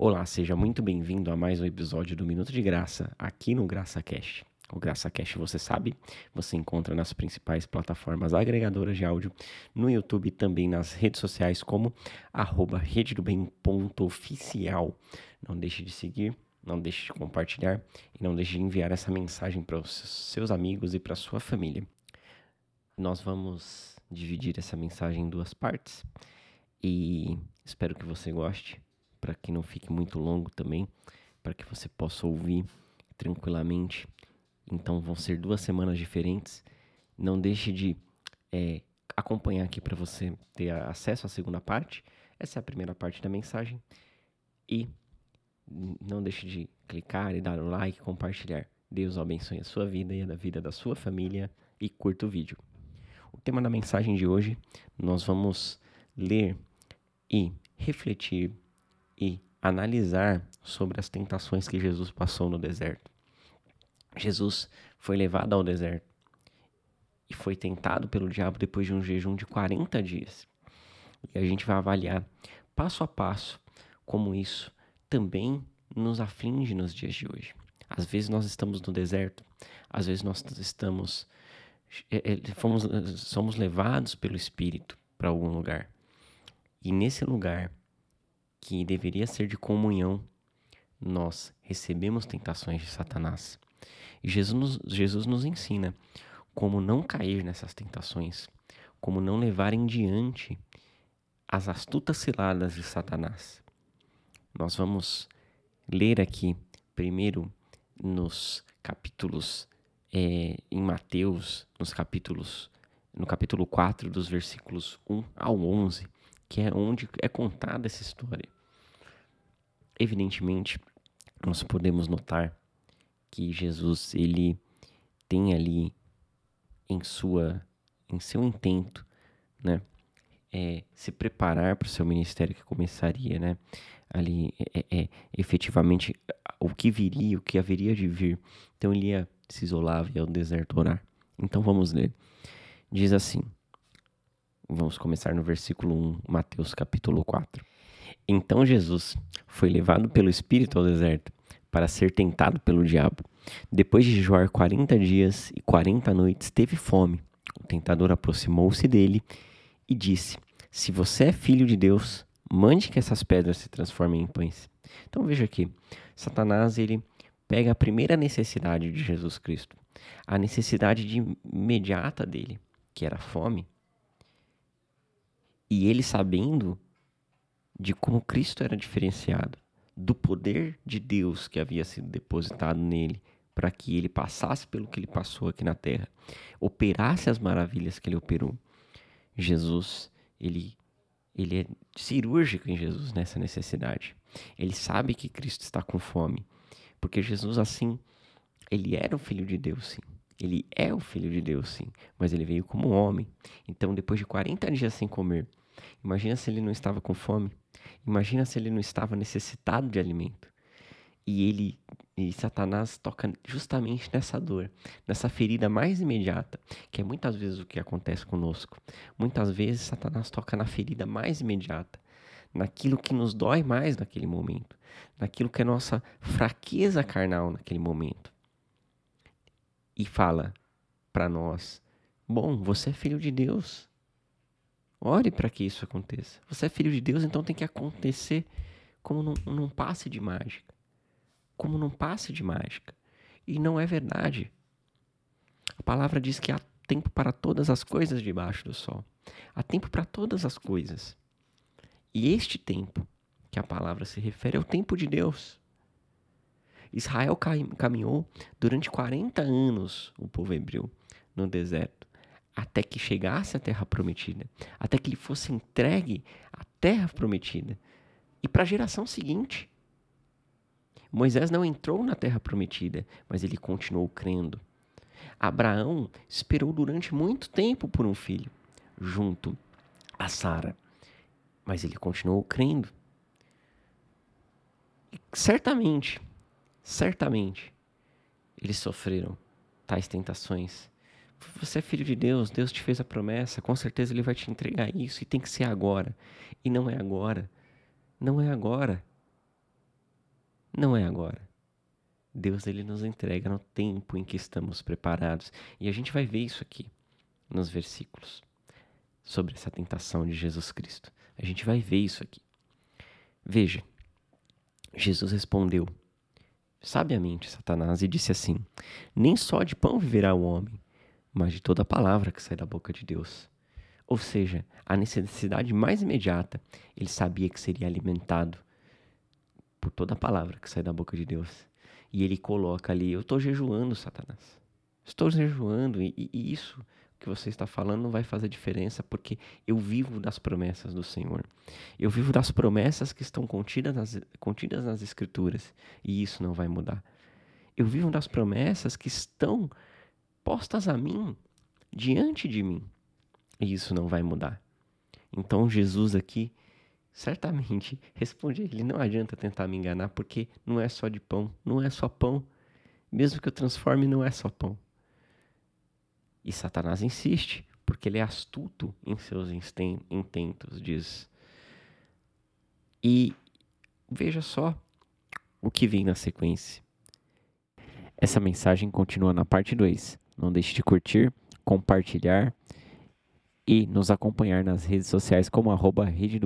Olá, seja muito bem-vindo a mais um episódio do Minuto de Graça aqui no Graça Cash. O Graça Cash, você sabe, você encontra nas principais plataformas agregadoras de áudio, no YouTube e também nas redes sociais como rededobem.oficial. Não deixe de seguir, não deixe de compartilhar e não deixe de enviar essa mensagem para os seus amigos e para sua família. Nós vamos dividir essa mensagem em duas partes e espero que você goste para que não fique muito longo também, para que você possa ouvir tranquilamente. Então vão ser duas semanas diferentes. Não deixe de é, acompanhar aqui para você ter acesso à segunda parte. Essa é a primeira parte da mensagem. E não deixe de clicar e dar um like, compartilhar. Deus abençoe a sua vida e a da vida da sua família e curta o vídeo. O tema da mensagem de hoje, nós vamos ler e refletir e analisar sobre as tentações que Jesus passou no deserto. Jesus foi levado ao deserto e foi tentado pelo diabo depois de um jejum de 40 dias. E a gente vai avaliar passo a passo como isso também nos aflige nos dias de hoje. Às vezes nós estamos no deserto, às vezes nós estamos é, é, fomos, somos levados pelo Espírito para algum lugar. E nesse lugar que deveria ser de comunhão, nós recebemos tentações de Satanás. E Jesus nos, Jesus nos ensina como não cair nessas tentações, como não levar em diante as astutas ciladas de Satanás. Nós vamos ler aqui, primeiro, nos capítulos, é, em Mateus, nos capítulos, no capítulo 4, dos versículos 1 ao 11, que é onde é contada essa história. Evidentemente, nós podemos notar que Jesus ele tem ali em sua em seu intento, né, é, se preparar para o seu ministério que começaria, né, ali é, é, é, efetivamente o que viria, o que haveria de vir. Então ele ia se isolar, ia ao deserto orar. Então vamos ler. Diz assim: Vamos começar no versículo 1, Mateus capítulo 4. Então Jesus foi levado pelo Espírito ao deserto para ser tentado pelo diabo. Depois de jejuar 40 dias e 40 noites, teve fome. O tentador aproximou-se dele e disse: Se você é filho de Deus, mande que essas pedras se transformem em pães. Então veja aqui, Satanás ele pega a primeira necessidade de Jesus Cristo, a necessidade de imediata dele, que era a fome, e ele sabendo de como Cristo era diferenciado, do poder de Deus que havia sido depositado nele, para que ele passasse pelo que ele passou aqui na terra, operasse as maravilhas que ele operou. Jesus, ele ele é cirúrgico em Jesus nessa necessidade. Ele sabe que Cristo está com fome, porque Jesus assim, ele era o filho de Deus, sim. Ele é o filho de Deus, sim, mas ele veio como homem. Então, depois de 40 dias sem comer, imagina se ele não estava com fome. Imagina se ele não estava necessitado de alimento. E ele e Satanás toca justamente nessa dor, nessa ferida mais imediata, que é muitas vezes o que acontece conosco. Muitas vezes Satanás toca na ferida mais imediata, naquilo que nos dói mais naquele momento, naquilo que é nossa fraqueza carnal naquele momento e fala para nós: Bom, você é filho de Deus. Ore para que isso aconteça. Você é filho de Deus, então tem que acontecer como num, num passe de mágica. Como num passe de mágica. E não é verdade. A palavra diz que há tempo para todas as coisas debaixo do sol. Há tempo para todas as coisas. E este tempo que a palavra se refere é o tempo de Deus. Israel caminhou durante 40 anos, o povo hebreu, no deserto, até que chegasse à terra prometida, até que lhe fosse entregue a terra prometida. E para a geração seguinte, Moisés não entrou na terra prometida, mas ele continuou crendo. Abraão esperou durante muito tempo por um filho, junto a Sara, mas ele continuou crendo. E certamente certamente eles sofreram tais tentações. Você é filho de Deus, Deus te fez a promessa, com certeza Ele vai te entregar isso e tem que ser agora. E não é agora. Não é agora. Não é agora. Deus ele nos entrega no tempo em que estamos preparados. E a gente vai ver isso aqui nos versículos sobre essa tentação de Jesus Cristo. A gente vai ver isso aqui. Veja, Jesus respondeu sabiamente Satanás e disse assim: Nem só de pão viverá o homem, mas de toda palavra que sai da boca de Deus. Ou seja, a necessidade mais imediata, ele sabia que seria alimentado por toda palavra que sai da boca de Deus. E ele coloca ali: Eu estou jejuando, Satanás. Estou jejuando, e, e isso que você está falando não vai fazer diferença, porque eu vivo das promessas do Senhor. Eu vivo das promessas que estão contidas nas, contidas nas Escrituras, e isso não vai mudar. Eu vivo das promessas que estão postas a mim, diante de mim, e isso não vai mudar. Então Jesus aqui certamente responde ele: não adianta tentar me enganar, porque não é só de pão, não é só pão. Mesmo que eu transforme, não é só pão. E Satanás insiste, porque ele é astuto em seus intentos, diz. E veja só o que vem na sequência. Essa mensagem continua na parte 2. Não deixe de curtir, compartilhar e nos acompanhar nas redes sociais como arroba rede